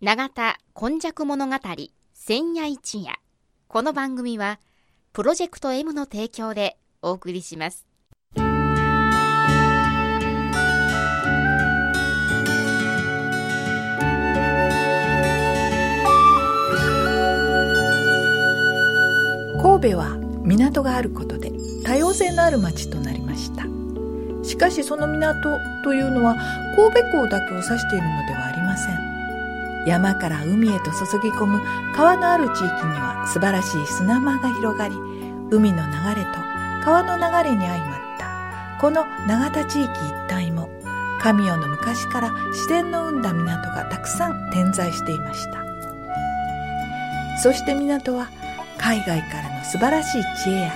永田今昔物語千夜一夜。この番組はプロジェクト M の提供でお送りします。神戸は港があることで多様性のある町となりました。しかしその港というのは神戸港だけを指しているのではありません。山から海へと注ぎ込む川のある地域には素晴らしい砂間が広がり海の流れと川の流れに相まった。この永田地域一帯も神代の昔から自然の生んだ港がたくさん点在していました。そして港は海外からの素晴らしい知恵や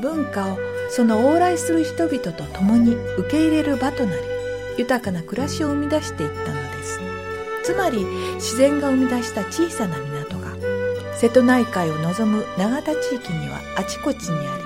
文化をその往来する人々と共に受け入れる場となり豊かな暮らしを生み出していったのです。つまり自然が生み出した小さな港が瀬戸内海を望む永田地域にはあちこちにあ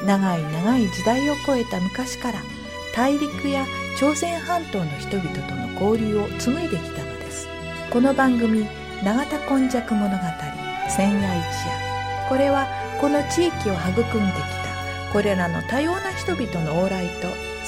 り長い長い時代を超えた昔から大陸や朝鮮半島の人々との交流を紡いできたのです。この番組「永田今昔物語千夜一夜」これはこの地域を育んできたこれらの多様な人々の往来と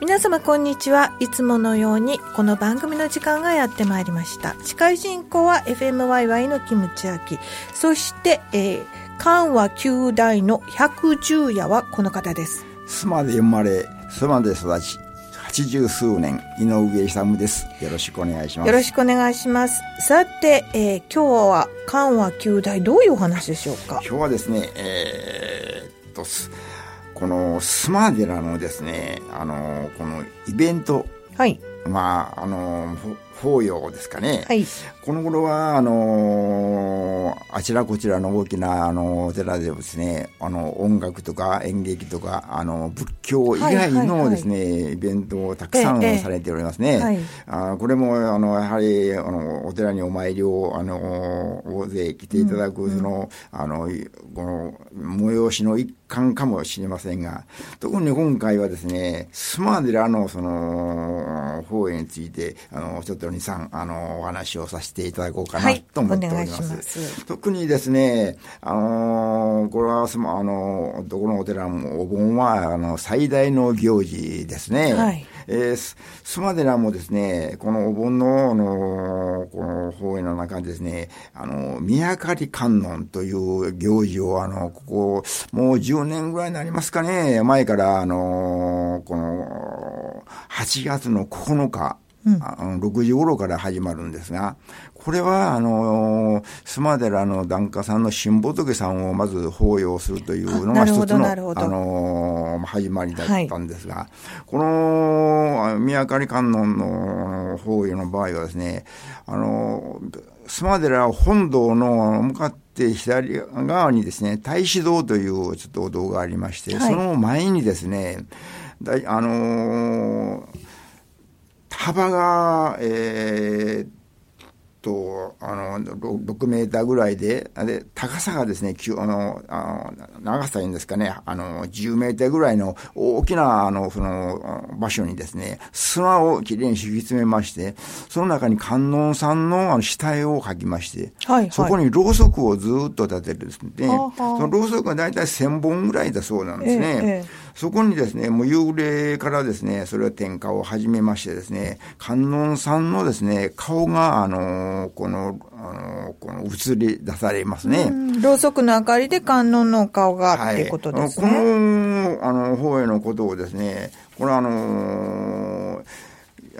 皆様こんにちは。いつものようにこの番組の時間がやってまいりました。司会進行は FMYY のキムチアキ。そして、えー、関和九大の110夜はこの方です。須磨で生まれ須磨で育ち八十数年井上勇です。よろしくお願いします。よろしくお願いします。さて、えー、今日は関和九大どういうお話でしょうか？今日はですねえー、っとこの須磨寺のですね、あの、このイベント。はい。まあ、あの、法要ですかね。はい。この頃は、あの、あちらこちらの大きな、あの、お寺でですね、あの、音楽とか演劇とか、あの、仏教以外のですね、はいはい。はい、イベントをたくさんされておりますね。ええはい、あこれも、あの、やはり、あの、お寺にお参りを、あの、大勢来ていただく、その、うん、あの、この、催しの一環かもしれませんが、特に今回はですね、須磨寺の、その、法営について、あの、ちょっと2、3、あの、お話をさせていただこうかなと思っております。はい、ます特にですね、あの、これは、あの、どこのお寺もお盆は、あの、最大の行事ですね。はい。えー、須磨寺もですね、このお盆の、あの、この法営の中でですね、あの、宮狩観音という行事を、あの、ここ、もう10年ぐらいになりますかね、前から、あの、この、8月の9日、うん、6時頃から始まるんですが、これは、あの、須磨寺の檀家さんの新仏さんをまず法要するというのが一つの、あの、始まりだったんですが、はい、この、宮狩観音の法要の場合はですね、あの、須磨寺本堂の向かって左側にですね、太子堂というちょっとお堂がありまして、はい、その前にですね、だあのー幅が、えー、と、あの、6メーターぐらいで、で、高さがですね、あの、あの長さいいんですかね、あの、10メーターぐらいの大きな、あの、その、場所にですね、砂をきれいに敷き詰めまして、その中に観音さんのあの死体を描きまして、はいはい、そこにろうそくをずっと立てるですね。そのろうそくは大体1000本ぐらいだそうなんですね。ええそこにですね、もう夕暮れからですね、それは点火を始めましてですね、観音さんのですね、顔が、あの、この、あの、この映り出されますね。ろうそくの明かりで観音の顔がってことですね。はい、この、あの、方へのことをですね、これはあの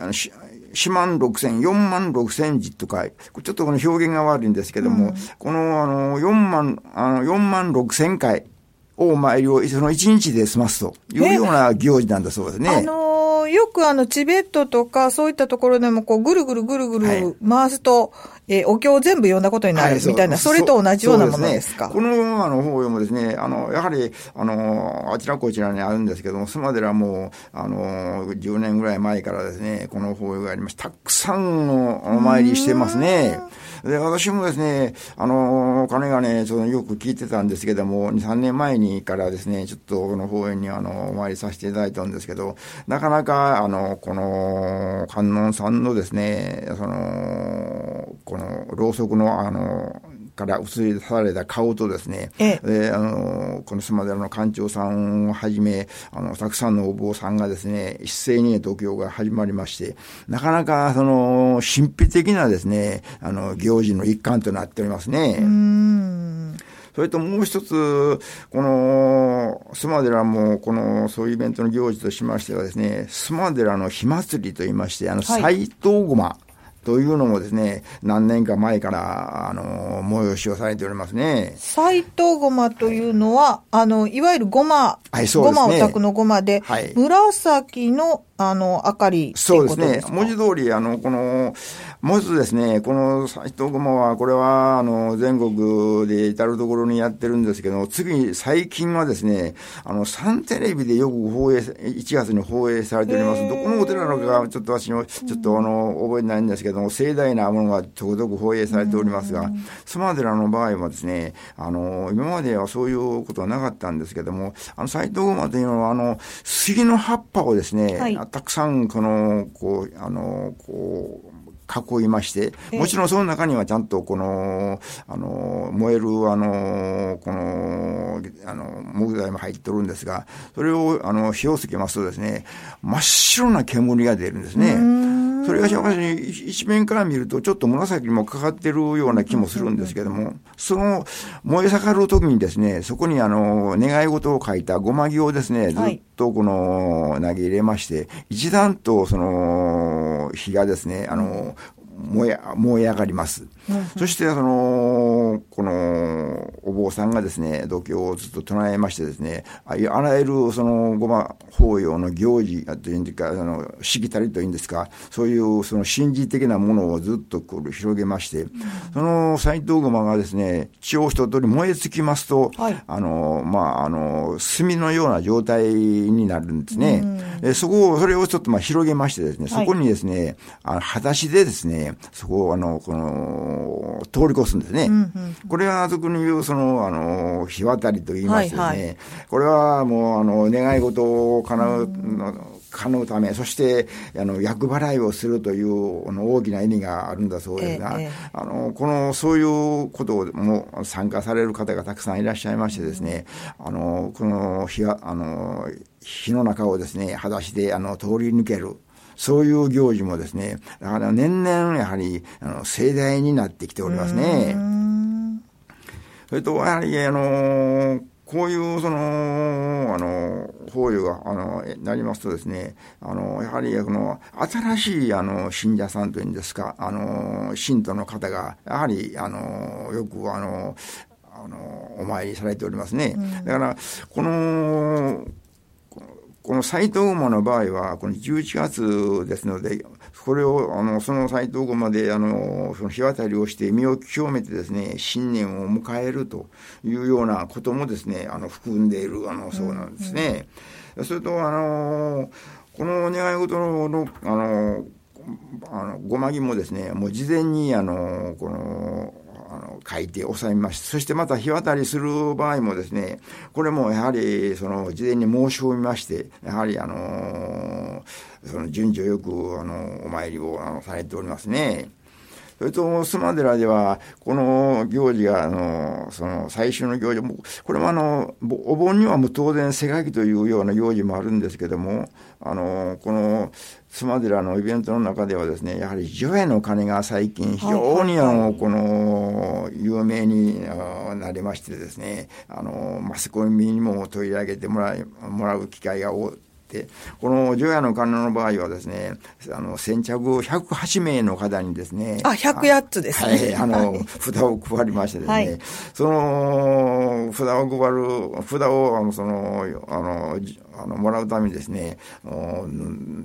あの4万6千、4万6千字とか、ちょっとこの表現が悪いんですけども、うん、このあの4万、あの4万6千回をお参りをその1日で済ますというような行事なんだそうですね。あのー、よくあのチベットとかそういったところでもこうぐるぐるぐるぐる回すと、はいえー、お経を全部読んだことになるみたいな、はい、それと同じようなものですか。すね、このあの法要もですね、あの、やはり、あの、あちらこちらにあるんですけども、須磨寺も、あの、10年ぐらい前からですね、この法要がありまして、たくさんのお参りしてますね。で、私もですね、あの、金がね、そのよく聞いてたんですけども、2、3年前にからですね、ちょっとこの法園にあの、お参りさせていただいたんですけど、なかなか、あの、この、観音さんのですね、その、この、ろうそくの、あの、から映り出された顔とですね、ええ、あのこの須磨寺の館長さんをはじめあのたくさんのお坊さんがですね一斉に度胸が始まりましてなかなかその神秘的なですねあの行事の一環となっておりますね。それともう一つ、この、須磨寺も、この、そういうイベントの行事としましてはですね、須磨寺の火祭りといいまして、あの、斎藤ごま、というのもですね、何年か前から、あの、催しをされておりますね。斎藤ごまというのは、あの、いわゆるごま、はい、そうですね。ごまお宅のごまで、はい、紫のあの、明かりそうですね。文字通り、あの、この、まずですね、この斎藤駒は、これは、あの、全国で至るところにやってるんですけど、次、最近はですね、あの、サンテレビでよく放映、1月に放映されております。どこのお寺なのか、ちょっと私も、ちょっとあの、覚えてないんですけども、盛大なものがちょこちょこ放映されておりますが、スマ寺の場合はですね、あの、今まではそういうことはなかったんですけども、あの、斎藤駒というのは、あの、杉の葉っぱをですね、はい。たくさん、この、こう、あの、こう、囲いまして、もちろんその中にはちゃんとこの、あの、燃える、あの、この、あの、木材も入ってるんですが、それを、あの、火をつけますとですね、真っ白な煙が出るんですね。それがしかし一面から見るとちょっと紫にもかかってるような気もするんですけども、その燃え盛る時にですね、そこにあの、願い事を書いたごま木をですね、ずっとこの投げ入れまして、一段とその火がですね、あの、燃え、燃え上がります。そして、その、この、お坊さんがですね、度胸をずっと唱えましてですね、あらゆる、その、ごま法要の行事というんですか、あの、しきたりというんですか、そういう、その、神事的なものをずっとこう広げまして、その、斎藤ごまがですね、血を一通り燃え尽きますと、はい、あの、まあ、あの、炭のような状態になるんですね。えそこを、それをちょっとまあ広げましてですね、そこにですね、はい、あの、裸足でですね、そこを、あの、この、通り越すんですね。うんうん、これは、俗に言う、その、あの、日渡りと言いましてですね、はいはい、これはもう、あの、願い事を叶う、うん叶うため、そして、あの、厄払いをするという、あの、大きな意味があるんだそうですが、ええ、あの、この、そういうことも参加される方がたくさんいらっしゃいましてですね、あの、この日は、あの、火の中をですね、裸足で、あの、通り抜ける。そういう行事もですね、だから年々やはり、あの、盛大になってきておりますね。それと、やはり、あの、こういう、その、あの、法要が、あの、なりますとですね、あの、やはり、この、新しい、あの、信者さんというんですか、あの、信徒の方が、やはり、あの、よく、あの、あの、お参りされておりますね。だから、この、この斎藤馬の場合は、この11月ですので、これを、あの、その斎藤馬で、あの、その日渡りをして身を清めてですね、新年を迎えるというようなこともですね、あの、含んでいる、あの、そうなんですね。うん、それと、あの、この願い事の、あの、あの、ごまぎもですね、もう事前に、あの、こ、の書いて収めました。そしてまた日渡りする場合もですね、これもやはり、その、事前に申し込みまして、やはり、あの、その、順序よく、あの、お参りを、あの、されておりますね。それと、須磨寺では、この行事が、あの、その、最終の行事も、これもあの、お盆にはもう当然、世界というような行事もあるんですけども、あの、この、須磨寺のイベントの中ではですね、やはり除夜の鐘が最近非常にあの、この、有名になりましてですね、あの、マスコミにも取り上げてもらい、もらう機会が多い。この除夜の鐘の場合はですね、あの、先着108名の方にですね。あ、108つですね。はい、あの、札を配りましてですね、はい、その、札を配る、札を、あの、その、あの、あのもらうためにですね、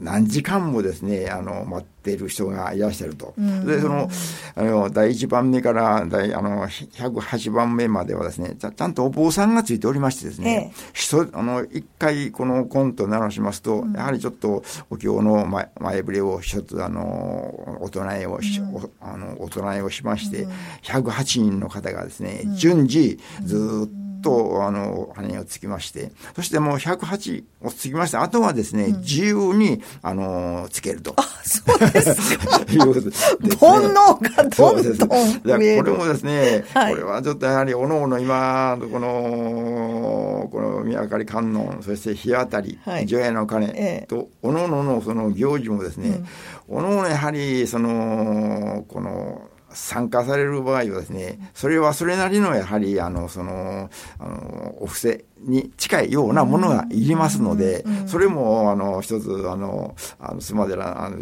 何時間もですね、あの待っている人がいらっしゃると。で、その、あの、第1番目から第、あの、108番目まではですね、ちゃんとお坊さんがついておりましてですね、ええ、人、あの、一回このコント鳴らしますと、うん、やはりちょっとお経の前前触れを一つ、あの、お唱えをし、うん、あの、お唱えをしまして、うん、108人の方がですね、順次、ずっとと、あの、羽をつきまして、そしてもう108をつきまして、あとはですね、うん、自由に、あの、つけると。あ、そうですか。いうです、ね。煩悩がどんどん増える。これもですね、はい、これはちょっとやはり、おのおの今、この、この宮明り観音、そして日当たり、はい、除夜の鐘と、おのおののその行事もですね、うん、おのおのやはり、その、この、参加される場合はですね、それはそれなりのやはり、あの、その、あの、お布施に近いようなものがいりますので、それも、あの、一つ、あの、あの、須磨寺、あの、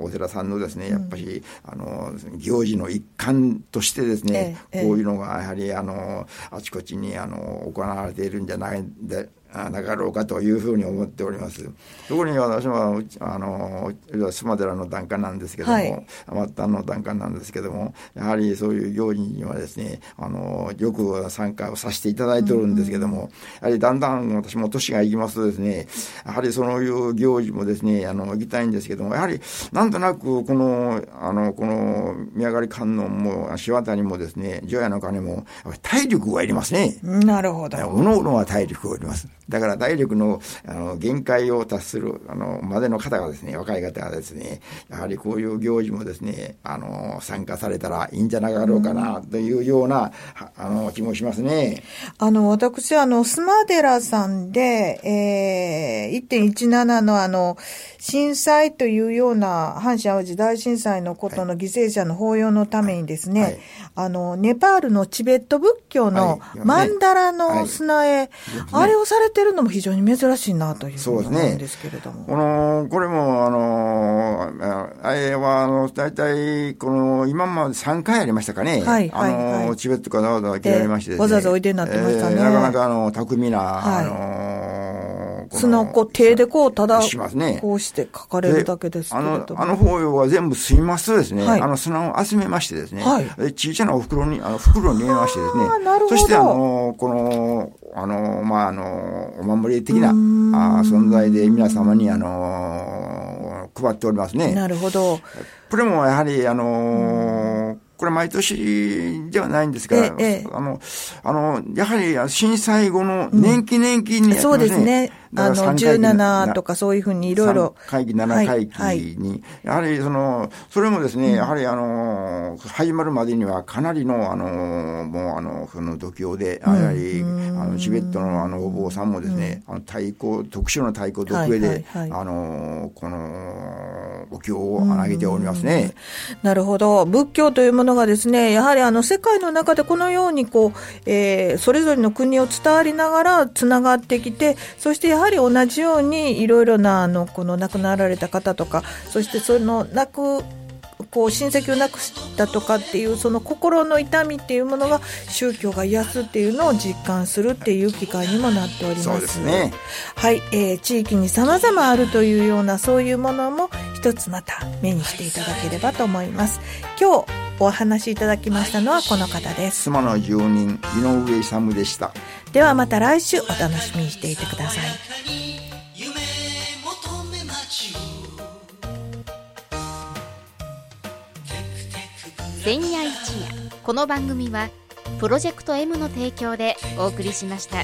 お寺さんのですね、やっぱり、あの、行事の一環としてですね、こういうのが、やはり、あの、あちこちに、あの、行われているんじゃないんで、なかろうかというふうに思っております。特に私は、あの、須磨寺の檀家なんですけども、はい、末端の檀家なんですけども、やはりそういう行事にはですね、あの、よく参加をさせていただいておるんですけども、うんうん、やはりだんだん私も年がいきますとですね、やはりそういう行事もですね、あの、行きたいんですけども、やはり、なんとなく、この、あの、この、宮狩観音も、柴谷もですね、除夜の鐘も、体力がいりますね。なるほど。おのおのは体力がいります。だから体力のあの限界を達するあのまでの方がですね、若い方がですね、やはりこういう行事もですね、あの参加されたらいいんじゃなかろうかなというような、あの気もしますね。あの、私、あの、スマデラさんで、えー、1.17のあの、震災というような阪神淡路大震災のことの犠牲者の法要のためにですね、はい。はい、あの、ネパールのチベット仏教のマンダラの砂絵、あれをされてるのも非常に珍しいなというふうに思うんですけれども。この、これも、あの、あれは、あの、大体、この、今まで3回ありましたかね。はい。あの、はいはい、チベットからわざわざ切られまして、ねわざわざおいでになってましたね。えー、なかなか、あの、巧みな、はい、あの、砂をこう手でこう、ただ、しますね。こうして書かれるだけですけれども。あの、あの法要は全部吸いますとですね、はい、あの砂を集めましてですね、はい、小さなお袋に、あの、袋に入れましてですね、なるほどそして、あの、この、あの、まあ、あの、お守り的なあ存在で皆様に、あの、配っておりますね。なるほど。これもやはり、あの、これ毎年ではないんですが、ええ、あの、あの、やはり震災後の年季年季に、ねうん、そうですね。あの、17とかそういうふうにいろいろ。会議、7会期に、やはりその、それもですね、やはりあの、始まるまでにはかなりの、あの、もうあの、その度胸で、やはり、あの、チベットのあの、お坊さんもですね、あの、太鼓、特殊の太鼓独上で、あの、この、お経を上げておりますね。なるほど。仏教というものがですね、やはりあの、世界の中でこのようにこう、えー、それぞれの国を伝わりながらつながってきて、そしてやはりはり同じようにいろいろなあのこの亡くなられた方とかそしてその亡くこう親戚を亡くしたとかっていうその心の痛みっていうものが宗教が癒すっていうのを実感するっていう機会にもなっております。そうですね。はい、えー、地域に様々あるというようなそういうものも一つまた目にしていただければと思います。今日お話しいただきましたのはこの方です。妻の住人井上勇でした。ではまた来週お楽しみにしていてください。前夜一夜この番組はプロジェクト M の提供でお送りしました。